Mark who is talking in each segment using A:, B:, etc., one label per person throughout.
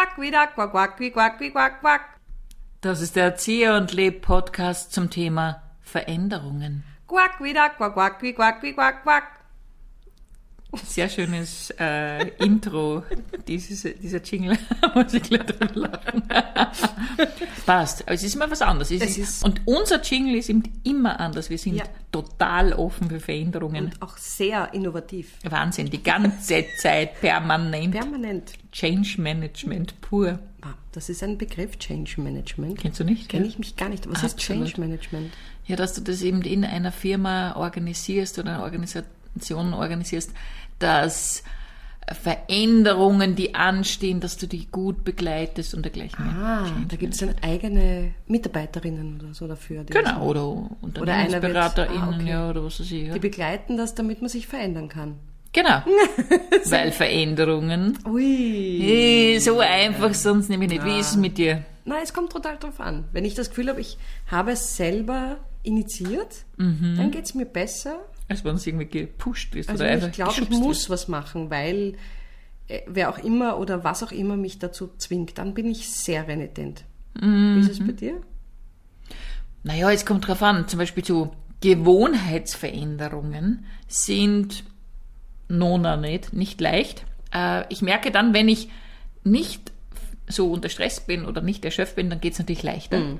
A: quack, wieder, quack, quack, quack, quack, quack.
B: Das ist der Erzieher und Leb Podcast zum Thema Veränderungen.
A: Quack, wieder, quack, quack, quack, quack, quack, quack.
B: Sehr schönes äh, Intro, dieses, dieser Jingle, muss ich gleich drin lachen. Passt, aber es ist immer was anderes. Es
A: Es
B: ist,
A: ist-
B: und unser Jingle ist eben immer anders. Wir sind
A: Ja.
B: total offen für Veränderungen.
A: Und auch sehr innovativ.
B: Wahnsinn, die ganze Zeit permanent.
A: Permanent.
B: Change Management pur.
A: Das ist ein Begriff, Change Management.
B: Kennst du nicht?
A: Kenne
B: gell?
A: ich mich gar nicht. Was ist
B: Absolut.
A: Change Management?
B: Ja, dass du das eben in einer Firma organisierst oder eine Organisation organisierst, dass Veränderungen, die anstehen, dass du die gut begleitest und dergleichen.
A: Ah, da gibt es dann eigene Mitarbeiterinnen oder so dafür.
B: Genau, oder UnternehmensberaterInnen,
A: ah, okay.
B: ja, oder was weiß ich. Ja.
A: Die begleiten das, damit man sich verändern kann.
B: Genau. Weil Veränderungen
A: Ui.
B: so einfach sonst nämlich nicht. Wie ist es mit dir?
A: Na, es kommt total drauf an. Wenn ich das Gefühl habe, ich habe es selber initiiert,
B: Mhm.
A: dann geht es mir besser.
B: Als wenn es irgendwie gepusht ist
A: Also
B: oder einfach
A: ich glaube, ich muss
B: wirst.
A: was machen, weil äh, wer auch immer oder was auch immer mich dazu zwingt, dann bin ich sehr renitent.
B: Mhm.
A: Wie ist es bei dir?
B: Naja, es kommt drauf an. Zum Beispiel so Gewohnheitsveränderungen sind nona nicht, nicht leicht. Äh, ich merke dann, wenn ich nicht so unter Stress bin oder nicht erschöpft bin, dann geht es natürlich leichter.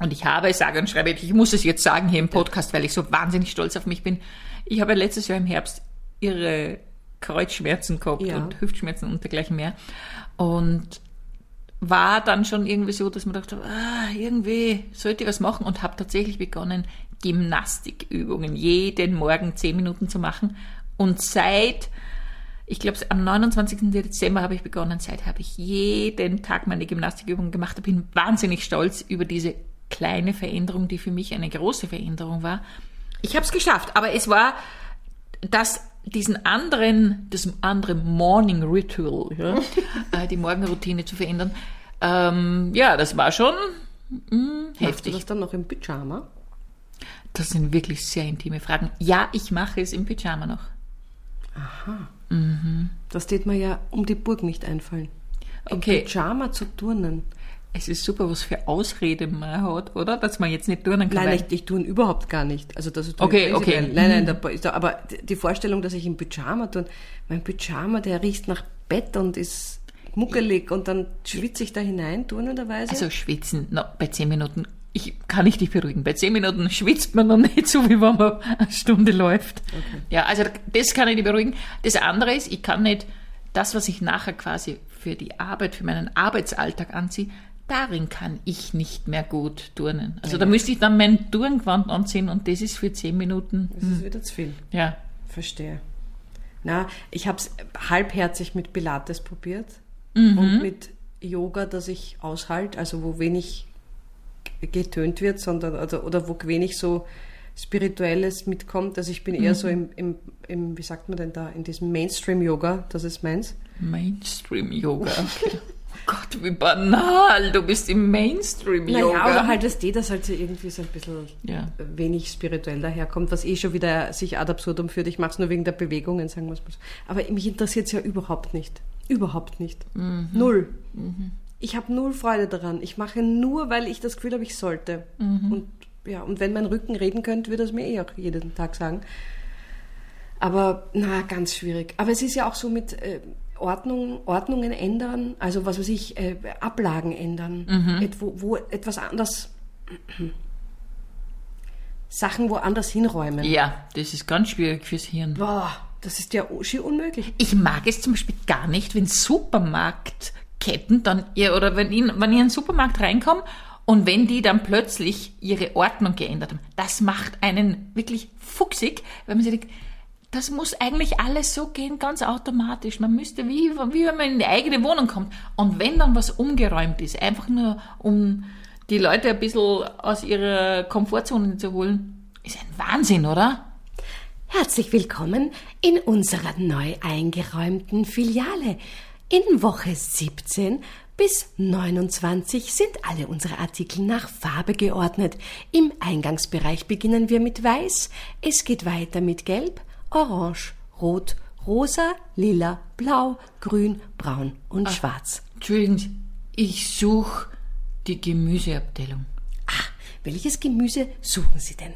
B: Und ich habe, sage und schreibe, ich muss es jetzt sagen hier im Podcast, weil ich so wahnsinnig stolz auf mich bin. Ich habe letztes Jahr im Herbst ihre Kreuzschmerzen gehabt
A: Ja.
B: und Hüftschmerzen und dergleichen mehr. Und war dann schon irgendwie so, dass man dachte, ah, irgendwie sollte ich was machen und habe tatsächlich begonnen, Gymnastikübungen jeden Morgen zehn Minuten zu machen. Und seit, ich glaube, am 29. Dezember habe ich begonnen, seit habe ich jeden Tag meine Gymnastikübungen gemacht. Ich bin wahnsinnig stolz über diese kleine Veränderung, die für mich eine große Veränderung war. Ich habe es geschafft, aber es war das diesen anderen, das andere Morning Ritual, ja, äh, die Morgenroutine zu verändern, ähm, ja, das war schon mh,
A: Machst du
B: heftig.
A: das dann noch im Pyjama?
B: Das sind wirklich sehr intime Fragen. Ja, ich mache es im Pyjama noch.
A: Das tät mir ja um die Burg nicht einfallen. Im
B: Okay.
A: Pyjama zu turnen.
B: Es ist super, was für Ausrede man hat, oder? Dass man jetzt nicht turnen kann.
A: Nein, ich, ich tun überhaupt gar nicht. Also das ist
B: Okay, okay.
A: Nein, nein, da, ist da- aber die Vorstellung, dass ich im Pyjama tun, mein Pyjama, der riecht nach Bett und ist muckelig und dann schwitze ich da hinein, turnenderweise.
B: Also schwitzen, na, bei zehn Minuten, ich kann ich dich beruhigen, bei zehn Minuten schwitzt man noch nicht so, wie wenn man eine Stunde läuft. Ja, also das kann ich dich beruhigen. Das andere ist, ich kann nicht das, was ich nachher quasi für die Arbeit, für meinen Arbeitsalltag anziehe, darin kann ich nicht mehr gut turnen. Also da müsste ich dann mein Turngewand anziehen und das ist für zehn Minuten,
A: das ist wieder zu viel.
B: ja.
A: Verstehe. Na, ich habe es halbherzig mit Pilates probiert
B: Mhm.
A: und mit Yoga, das ich aushalte, also wo wenig getönt wird, sondern oder, oder wo wenig so Spirituelles mitkommt. Also ich bin eher so
B: Mhm.
A: im, im, im, wie sagt man denn da, in diesem Mainstream-Yoga, das ist meins.
B: Mainstream-Yoga. Okay. Gott, wie banal, du bist im Mainstream-Yoga.
A: Naja, oder halt das D, das halt so irgendwie so ein bisschen
B: Ja.
A: wenig spirituell daherkommt, was eh schon wieder sich ad absurdum führt. Ich mache es nur wegen der Bewegungen, sagen wir es mal so. Aber mich interessiert es ja überhaupt nicht. Überhaupt nicht. Null. Ich habe null Freude daran. Ich mache nur, weil ich das Gefühl habe, ich sollte. Und ja, und wenn mein Rücken reden könnte, würde es mir eh auch jeden Tag sagen. Aber na, ganz schwierig. Aber es ist ja auch so mit äh, Ordnung, Ordnungen ändern, also was weiß ich, äh, Ablagen ändern, Et, wo, wo etwas anders, Sachen woanders hinräumen.
B: Ja, das ist ganz schwierig fürs Hirn.
A: Boah, das ist ja schier unmöglich.
B: Ich mag es zum Beispiel gar nicht, wenn Supermarktketten dann ihr oder wenn ich, wenn ich in einen Supermarkt reinkomme und wenn die dann plötzlich ihre Ordnung geändert haben. Das macht einen wirklich fuchsig, weil man sich denkt, das muss eigentlich alles so gehen, ganz automatisch. Man müsste, wie, wie wenn man in die eigene Wohnung kommt. Und wenn dann was umgeräumt ist, einfach nur um die Leute ein bisschen aus ihrer Komfortzone zu holen, ist ein Wahnsinn, oder?
A: Herzlich willkommen in unserer neu eingeräumten Filiale. In Woche 17 bis 29 sind alle unsere Artikel nach Farbe geordnet. Im Eingangsbereich beginnen wir mit Weiß, es geht weiter mit Gelb, Orange, Rot, Rosa, Lila, Blau, Grün, Braun und Schwarz.
B: Entschuldigen ich suche die Gemüseabteilung.
A: Welches Gemüse suchen Sie denn?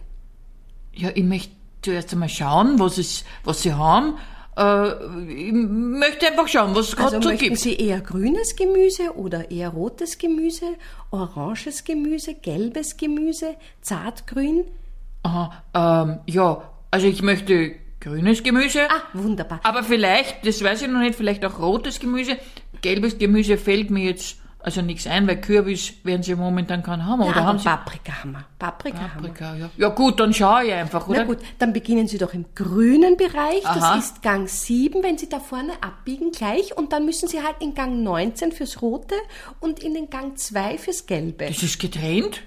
B: Ja, ich möchte zuerst einmal schauen, was, es, was Sie haben. Äh, ich möchte einfach schauen, was es gerade
A: Also
B: so
A: möchten
B: gibt.
A: Sie eher grünes Gemüse oder eher rotes Gemüse, oranges Gemüse, gelbes Gemüse, zartgrün?
B: Aha, ähm, ja, also ich möchte grünes Gemüse.
A: Ah, wunderbar.
B: Aber vielleicht, das weiß ich noch nicht, vielleicht auch rotes Gemüse. Gelbes Gemüse fällt mir jetzt also nichts ein, weil Kürbis werden sie momentan keinen haben.
A: Ja,
B: oder
A: aber
B: haben sie
A: Paprika haben wir. Paprika, haben wir.
B: Paprika? Ja. ja gut, dann schaue ich einfach, oder?
A: Na gut, dann beginnen Sie doch im grünen Bereich.
B: Aha.
A: Das ist Gang 7, wenn Sie da vorne abbiegen gleich. Und dann müssen Sie halt in Gang 19 fürs Rote und in den Gang 2 fürs Gelbe.
B: Das ist getrennt?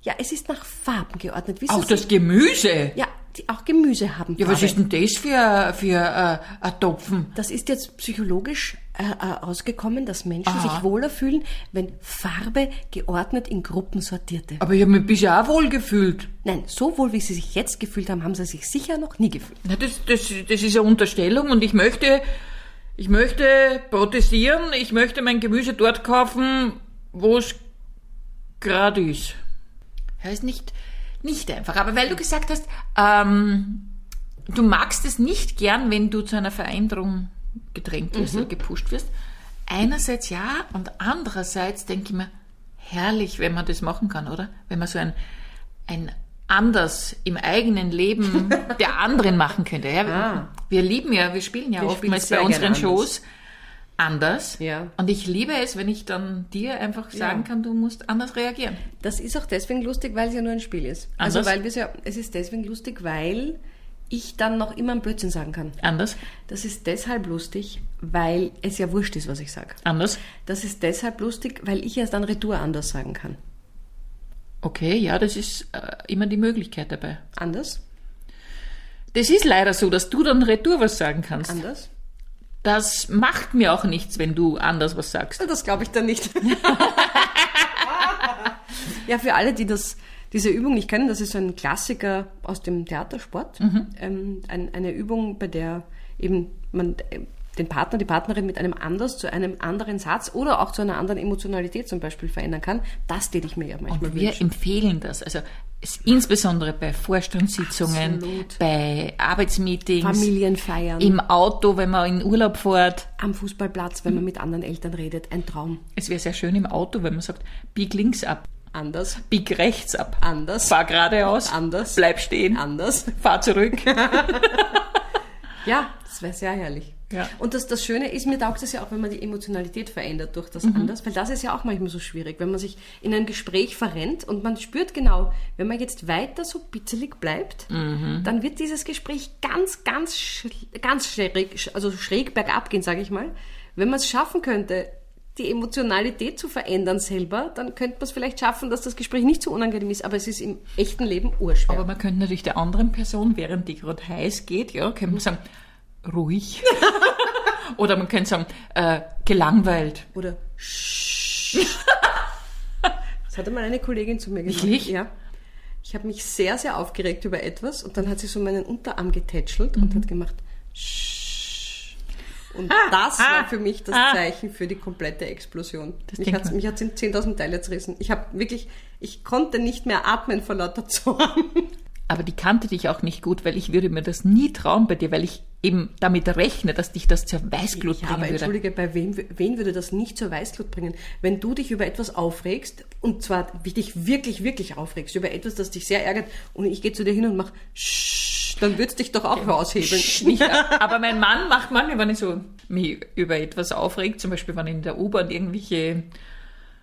A: Ja, es ist nach Farben geordnet. Wissen
B: Auch
A: Sie?
B: das Gemüse?
A: Ja, auch Gemüse haben
B: Ja,
A: Farbe.
B: was ist denn das für, für äh, ein Topfen?
A: Das ist jetzt psychologisch äh, äh, ausgekommen, dass Menschen
B: Aha.
A: sich wohler fühlen, wenn Farbe geordnet in Gruppen sortierte.
B: Aber ich habe mich bisher auch wohl gefühlt.
A: Nein, so wohl wie sie sich jetzt gefühlt haben, haben sie sich sicher noch nie gefühlt.
B: Na, das, das, das ist eine Unterstellung und ich möchte, ich möchte protestieren, ich möchte mein Gemüse dort kaufen, wo es gerade ist. Ist nicht, nicht einfach. Aber weil du gesagt hast, ähm, du magst es nicht gern, wenn du zu einer Veränderung gedrängt wirst oder gepusht wirst. Einerseits ja und andererseits denke ich mir, herrlich, wenn man das machen kann, oder? Wenn man so ein, ein anders im eigenen Leben der anderen machen könnte. Ja,
A: Ah.
B: Wir lieben ja, wir spielen ja
A: Wir
B: oftmals bei unseren Shows anders.
A: Ja.
B: Und ich liebe es, wenn ich dann dir einfach sagen kann, du musst anders reagieren.
A: Das ist auch deswegen lustig, weil es ja nur ein Spiel ist. Also
B: Anders?
A: weil wir ja, es ist deswegen lustig, weil ich dann noch immer einen Blödsinn sagen kann.
B: Anders?
A: Das ist deshalb lustig, weil es ja wurscht ist, was ich sage.
B: Anders?
A: Das ist deshalb lustig, weil ich erst dann Retour anders sagen kann.
B: Okay, ja, das ist äh, immer die Möglichkeit dabei.
A: Anders?
B: Das ist leider so, dass du dann retour was sagen kannst.
A: Anders?
B: Das macht mir auch nichts, wenn du anders was sagst.
A: Das glaube ich dann nicht. ja, für alle, die das, diese Übung nicht kennen, das ist so ein Klassiker aus dem Theatersport. Ähm, ein, eine Übung, bei der eben man den Partner, die Partnerin mit einem anders zu einem anderen Satz oder auch zu einer anderen Emotionalität zum Beispiel verändern kann. Das täte ich mir ja manchmal
B: Und wir
A: wünschen.
B: empfehlen das. Also es, insbesondere bei Vorstandssitzungen,
A: Absolut.
B: bei Arbeitsmeetings,
A: Familienfeiern,
B: im Auto, wenn man in Urlaub fährt.
A: am Fußballplatz, wenn man mit anderen Eltern redet. Ein Traum.
B: Es wäre sehr schön im Auto, wenn man sagt, bieg links ab,
A: Anders.
B: bieg rechts ab,
A: Anders.
B: fahr geradeaus,
A: Anders.
B: bleib stehen,
A: Anders.
B: fahr zurück.
A: Ja, das wäre sehr herrlich.
B: Ja.
A: Und das, das Schöne ist, mir taugt es ja auch, wenn man die Emotionalität verändert durch das anders, weil das ist ja auch manchmal so schwierig, wenn man sich in einem Gespräch verrennt und man spürt genau, wenn man jetzt weiter so bitzelig bleibt, dann wird dieses Gespräch ganz, ganz, ganz schräg, also schräg bergab gehen, sage ich mal. Wenn man es schaffen könnte, die Emotionalität zu verändern selber, dann könnte man es vielleicht schaffen, dass das Gespräch nicht so unangenehm ist, aber es ist im echten Leben urschwer.
B: Aber man könnte natürlich der anderen Person, während die gerade heiß geht, ja, könnte man sagen, ruhig. Oder man könnte sagen, äh, gelangweilt.
A: Oder Das hatte mal eine Kollegin zu mir gesagt.
B: Wirklich?
A: Ja. Ich habe mich sehr, sehr aufgeregt über etwas und dann hat sie so meinen Unterarm getätschelt und hat gemacht. Und das war für mich das
B: ah.
A: Zeichen für die komplette Explosion. Mich hat mich hat's in 10.000 Teile zerrissen. Ich habe wirklich, ich konnte nicht mehr atmen vor lauter Zorn.
B: Aber die kannte dich auch nicht gut, weil ich würde mir das nie trauen bei dir, weil ich eben damit rechne, dass dich das zur Weißglut
A: Ja, aber
B: bringen würde.
A: entschuldige, bei wem, wen würde das nicht zur Weißglut bringen? Wenn du dich über etwas aufregst, und zwar dich wirklich, wirklich aufregst, über etwas, das dich sehr ärgert, und ich gehe zu dir hin und mach Sch, dann würdest dich doch auch raushebeln.
B: Nicht, aber mein Mann macht manchmal, wenn ich so mich über etwas aufregt, zum Beispiel wenn ich in der U-Bahn irgendwelche,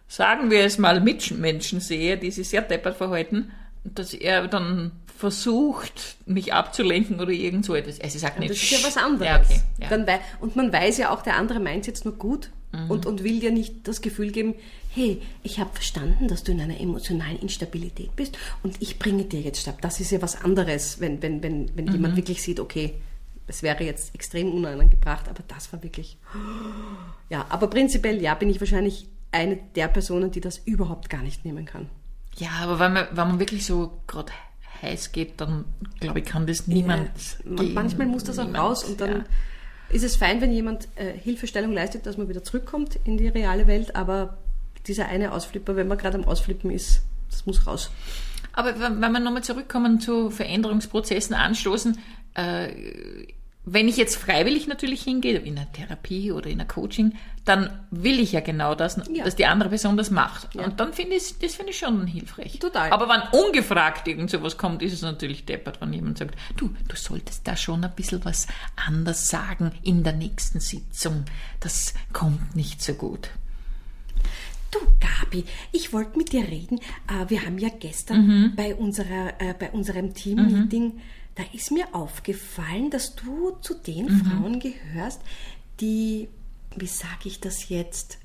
B: sagen wir es mal, Mitmenschen sehe, die sich sehr deppert verhalten, dass er dann versucht, mich abzulenken oder irgend so etwas. Also, sagt nicht,
A: Das ist ja was anderes.
B: Ja, okay. Ja.
A: Dann und man weiß ja auch, der andere meint jetzt nur gut
B: Mhm.
A: und, und will dir nicht das Gefühl geben, hey, ich habe verstanden, dass du in einer emotionalen Instabilität bist und ich bringe dir jetzt Stab. Das ist ja was anderes, wenn, wenn, wenn, wenn
B: Mhm.
A: jemand wirklich sieht, okay, es wäre jetzt extrem unangebracht, aber das war wirklich. Ja, aber prinzipiell ja, bin ich wahrscheinlich eine der Personen, die das überhaupt gar nicht nehmen kann.
B: Ja, aber wenn man, wenn man wirklich so gerade heiß geht, dann glaube ich, kann das niemand.
A: Man-
B: gehen.
A: manchmal muss das auch
B: Niemand,
A: raus und dann.
B: Ja.
A: ist es fein, wenn jemand äh, Hilfestellung leistet, dass man wieder zurückkommt in die reale Welt, aber dieser eine Ausflipper, wenn man gerade am Ausflippen ist, das muss raus.
B: Aber wenn wenn wir nochmal zurückkommen zu Veränderungsprozessen anstoßen, äh, wenn ich jetzt freiwillig natürlich hingehe, in einer Therapie oder in einer Coaching, dann will ich ja genau das,
A: Ja.
B: dass die andere Person das macht.
A: Ja.
B: Und dann finde ich, das finde ich schon hilfreich.
A: Total.
B: Aber wenn ungefragt irgend sowas kommt, ist es natürlich deppert, wenn jemand sagt, du, du solltest da schon ein bisschen was anders sagen in der nächsten Sitzung. Das kommt nicht so gut.
A: Du, Gabi, ich wollte mit dir reden. Äh, wir haben ja gestern bei, unserer, äh, bei unserem Team-Meeting, da ist mir aufgefallen, dass du zu den Frauen gehörst, die, wie sage ich das jetzt,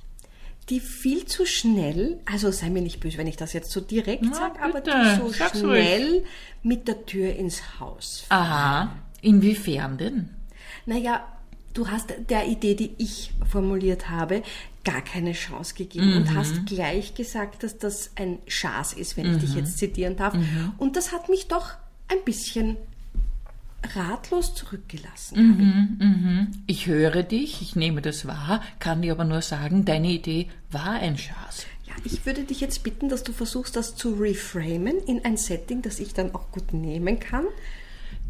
A: die viel zu schnell, also sei mir nicht böse, wenn ich das jetzt so direkt sage, aber die so
B: sag's
A: schnell mit der Tür ins Haus
B: Aha. Inwiefern denn?
A: naja, du hast der Idee, die ich formuliert habe, gar keine Chance gegeben und hast gleich gesagt, dass das ein Schaß ist, wenn ich dich jetzt zitieren darf. Und das hat mich doch ein bisschen ratlos zurückgelassen.
B: Ich höre dich, ich nehme das wahr, kann dir aber nur sagen, deine Idee war ein Schaß.
A: Ja, ich würde dich jetzt bitten, dass du versuchst, das zu reframen in ein Setting, das ich dann auch gut nehmen kann.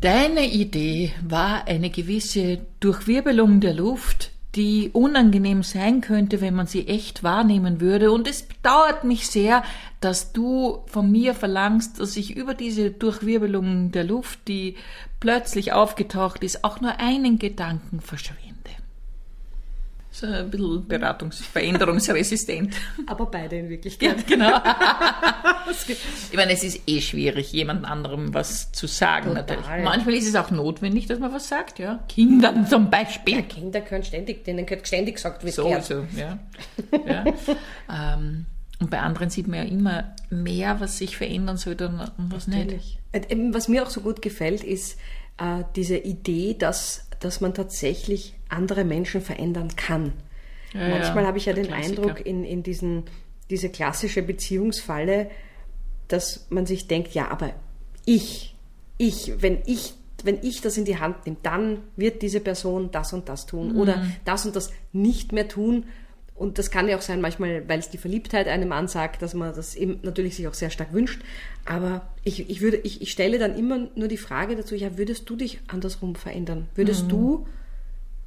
B: Deine Idee war eine gewisse Durchwirbelung der Luft, die unangenehm sein könnte, wenn man sie echt wahrnehmen würde. Und es bedauert mich sehr, dass du von mir verlangst, dass ich über diese Durchwirbelung der Luft, die plötzlich aufgetaucht ist, auch nur einen Gedanken verschwende. So ein bisschen beratungs-, veränderungsresistent.
A: Aber beide in
B: Ja,
A: Wirklichkeit.
B: genau. ich meine, es ist eh schwierig, jemand anderem was zu sagen.
A: Total.
B: Natürlich. Manchmal ist es auch notwendig, dass man was sagt, ja. Kindern zum Beispiel.
A: Kinder können ständig, denen wird ständig gesagt, wie es
B: So,
A: gehört.
B: so, ja. ja. ähm, und bei anderen sieht man ja immer mehr, was sich verändern sollte und was nicht.
A: Natürlich. Und eben, Was mir auch so gut gefällt, ist äh, diese Idee, dass, dass man tatsächlich andere Menschen verändern kann.
B: Ja,
A: Manchmal
B: ja,
A: habe ich ja den
B: Klassiker.
A: Eindruck, in, in diesen, diese klassische Beziehungsfalle, dass man sich denkt, ja, aber ich, ich, wenn ich, wenn ich das in die Hand nehme, dann wird diese Person das und das tun oder
B: Mhm.
A: das und das nicht mehr tun. Und das kann ja auch sein, manchmal, weil es die Verliebtheit einem ansagt, dass man das eben natürlich sich auch sehr stark wünscht. Aber ich, ich würde, ich, ich stelle dann immer nur die Frage dazu, ja, würdest du dich andersrum verändern? Würdest
B: Mhm.
A: du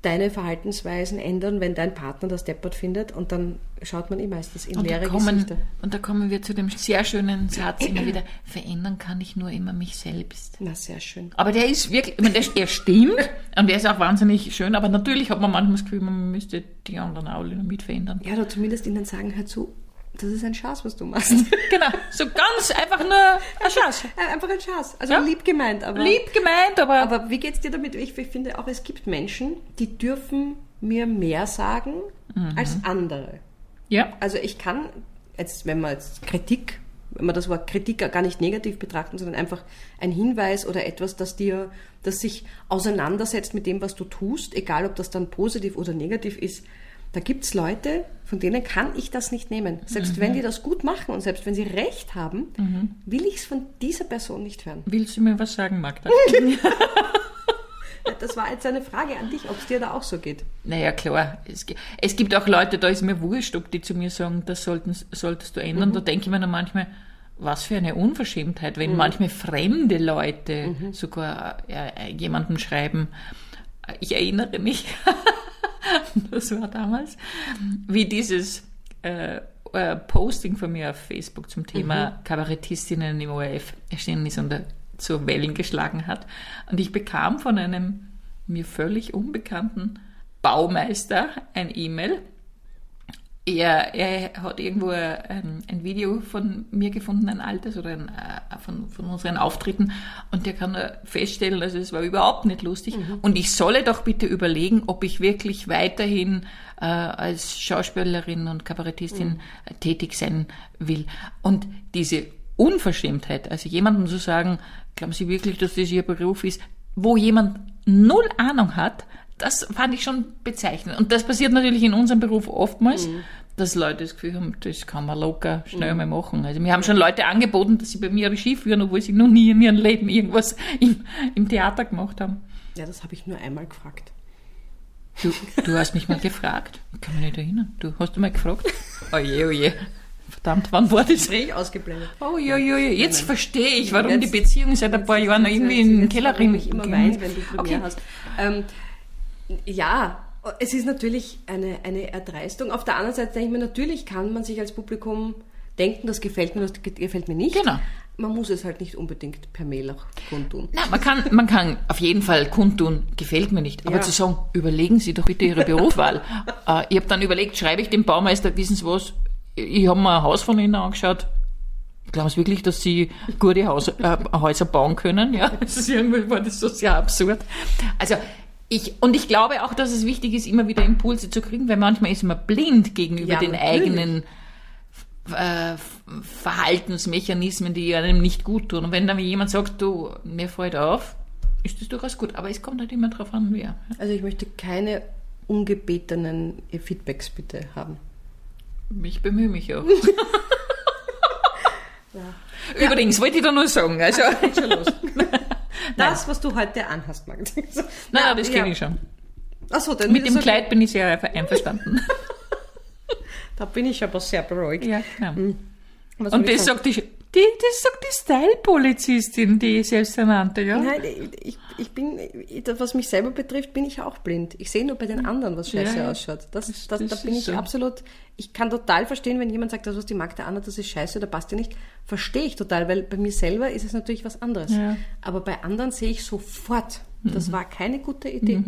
A: deine Verhaltensweisen ändern, wenn dein Partner das deppert findet? Und dann schaut man eh meistens in
B: Und
A: leere
B: kommen,
A: Gesichter.
B: und da kommen wir zu dem sehr schönen Satz immer wieder, verändern kann ich nur immer mich selbst.
A: Na, sehr schön.
B: Aber der ist wirklich, ich meine, der, er stimmt und der ist auch wahnsinnig schön, aber natürlich hat man manchmal das Gefühl, man müsste die anderen auch wieder mit verändern.
A: Ja, oder zumindest ihnen sagen, hör zu, das ist ein Schatz, was du machst.
B: Genau, so ganz einfach nur ein Schatz.
A: Einfach ein Schatz. Also
B: Ja.
A: lieb gemeint, aber.
B: Lieb gemeint, aber,
A: Aber wie geht's dir damit? Ich, ich finde auch, es gibt Menschen, die dürfen mir mehr sagen
B: Mhm.
A: als andere.
B: ja,
A: Also ich kann, jetzt, wenn man jetzt Kritik, wenn man das Wort Kritik gar nicht negativ betrachten, sondern einfach ein Hinweis oder etwas, das dir, das sich auseinandersetzt mit dem, was du tust, egal ob das dann positiv oder negativ ist. Da gibt's Leute, von denen kann ich das nicht nehmen. Selbst wenn die das gut machen und selbst wenn sie recht haben, will ich es von dieser Person nicht hören.
B: willst du mir was sagen, Magda?
A: Das war jetzt eine Frage an dich, ob es dir da auch so geht.
B: Naja, klar. Es, es gibt auch Leute, da ist mir wurscht, ob die zu mir sagen, das sollten, solltest du ändern. Da denke ich mir dann manchmal, was für eine Unverschämtheit, wenn manchmal fremde Leute sogar äh, jemandem schreiben. Ich erinnere mich, das war damals, wie dieses äh, äh, Posting von mir auf Facebook zum Thema Kabarettistinnen im ORF erschienen ist und zu Wellen geschlagen hat. Und ich bekam von einem mir völlig unbekannten Baumeister ein E-Mail. Er, er hat irgendwo ein, ein Video von mir gefunden, ein altes oder ein, äh, von, von unseren Auftritten. Und der kann äh, feststellen, also es war überhaupt nicht lustig. Und ich solle doch bitte überlegen, ob ich wirklich weiterhin äh, als Schauspielerin und Kabarettistin äh, tätig sein will. Und diese Unverschämtheit, also jemandem zu sagen, glauben Sie wirklich, dass das Ihr Beruf ist, wo jemand null Ahnung hat, das fand ich schon bezeichnend. Und das passiert natürlich in unserem Beruf oftmals, dass Leute das Gefühl haben, das kann man locker schnell mal machen. Also mir haben schon Leute angeboten, dass sie bei mir Regie führen, obwohl sie noch nie in ihrem Leben irgendwas im, im Theater gemacht haben.
A: Ja, das habe ich nur einmal gefragt.
B: Du, du hast mich mal gefragt. Ich kann mich nicht erinnern. Du hast du mal gefragt? Oje, oje. Verdammt, wann war das?
A: Gespräch ausgeblendet.
B: Oh, ja, ja, ja. Jetzt
A: nein.
B: verstehe ich, warum
A: Jetzt-
B: die Beziehung seit ein paar Jahren irgendwie in den Keller.
A: Ich immer weinen, wenn du Premiere
B: Okay.
A: hast. Ähm, ja, es ist natürlich eine, eine Erdreistung. Auf der anderen Seite denke ich mir, natürlich kann man sich als Publikum denken, das gefällt mir, das ge- gefällt mir nicht.
B: Genau.
A: Man muss es halt nicht unbedingt per Mail auch kundtun.
B: Na, man kann, man kann auf jeden Fall kundtun, gefällt mir nicht. Aber
A: Ja.
B: zu sagen, überlegen Sie doch bitte Ihre Berufswahl. äh, ich habe dann überlegt, schreibe ich dem Baumeister, wissen Sie was, ich habe mir ein Haus von Ihnen angeschaut. Glauben Sie wirklich, dass Sie gute Haus, äh, Häuser bauen können? Ja, das ist irgendwie war das so sehr absurd. Also, ich, und ich glaube auch, dass es wichtig ist, immer wieder Impulse zu kriegen, weil manchmal ist man blind gegenüber
A: Ja,
B: den
A: natürlich.
B: eigenen äh, Verhaltensmechanismen, die einem nicht gut tun. Und wenn dann jemand sagt, du, mir fällt auf, ist das durchaus gut. Aber es kommt halt immer drauf an, wer.
A: Also ich möchte keine ungebetenen Feedbacks bitte haben.
B: Ich bemühe mich auch. Übrigens, wollte ich da nur sagen, also,
A: Geht schon los. Das, was du heute anhast, Magda.
B: nein, das kenne ich schon.
A: Achso, dann
B: Mit dem
A: so-
B: Kleid bin ich sehr einverstanden.
A: Da bin ich aber sehr beruhigt.
B: ja.
A: Was soll
B: Und
A: ich
B: das
A: sagen?
B: sagt die, das sagt die Style-Polizistin, die selbsternannte, ja?
A: Nein, ich, ich bin, was mich selber betrifft, bin ich auch blind. Ich sehe nur bei den anderen, was scheiße
B: Ja,
A: ausschaut. Das,
B: Das-
A: das,
B: das
A: da bin ich
B: so.
A: absolut, ich kann total verstehen, wenn jemand sagt, das, was die Magda anhat, das ist scheiße oder passt dir nicht. Verstehe ich total, weil bei mir selber ist es natürlich was anderes.
B: Ja. Mhm.
A: Aber bei anderen sehe ich sofort, das war keine gute Idee.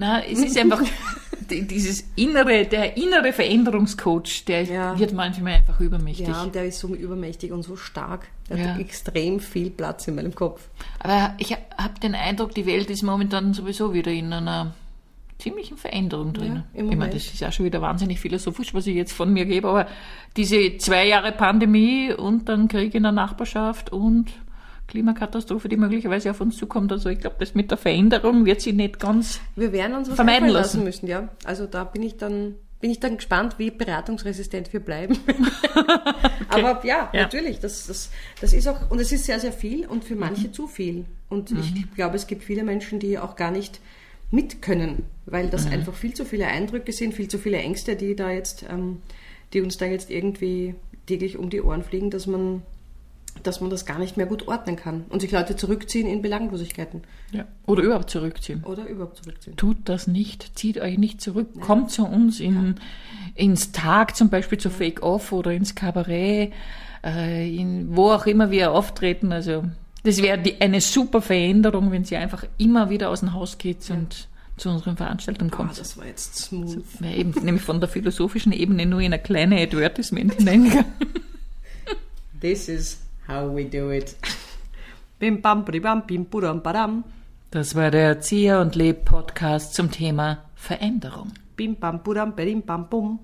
B: Na, es ist einfach die- dieses innere, der innere Veränderungscoach, der
A: Ja.
B: wird manchmal einfach übermächtig.
A: Ja, und der ist so übermächtig und so stark. Der
B: Ja.
A: hat extrem viel Platz in meinem Kopf.
B: Aber ich habe den Eindruck, die Welt ist momentan sowieso wieder in einer ziemlichen Veränderung drin.
A: Ja,
B: ich meine, das ist ja schon wieder wahnsinnig philosophisch, was ich jetzt von mir gebe, aber diese zwei Jahre Pandemie und dann Krieg in der Nachbarschaft und Klimakatastrophe, die möglicherweise auf uns zukommt. Also ich glaube, das mit der Veränderung wird sie nicht ganz.
A: Wir werden uns was
B: Vermeiden lassen.
A: lassen müssen, ja. Also da bin ich dann, bin ich dann gespannt, wie beratungsresistent wir bleiben. Aber ja,
B: Ja.
A: natürlich, das, das, das ist auch, und es ist sehr, sehr viel und für manche
B: Mhm.
A: zu viel. Und ich glaube, es gibt viele Menschen, die auch gar nicht mit können, weil das
B: Mhm.
A: einfach viel zu viele Eindrücke sind, viel zu viele Ängste, die da jetzt, ähm, die uns da jetzt irgendwie täglich um die Ohren fliegen, dass man, dass man das gar nicht mehr gut ordnen kann und sich Leute zurückziehen in Belanglosigkeiten
B: Ja. Oder überhaupt zurückziehen.
A: oder überhaupt zurückziehen.
B: Tut das nicht, zieht euch nicht zurück, kommt zu uns in, ins Tag, zum Beispiel zu Fake Off oder ins Kabarett, äh, in, wo auch immer wir auftreten. Also das wäre eine super Veränderung, wenn sie einfach immer wieder aus dem Haus geht und zu unseren Veranstaltungen
A: Ah,
B: kommt.
A: das war jetzt smooth.
B: Wäre eben nämlich von der philosophischen Ebene nur in eine kleine Advertisement hineingegangen.
A: This is how we do it. Bim bam bam bim budam badam.
B: Das war der Erzieher und Leb Podcast zum Thema Veränderung.
A: Bim bam budam bedim bam bum.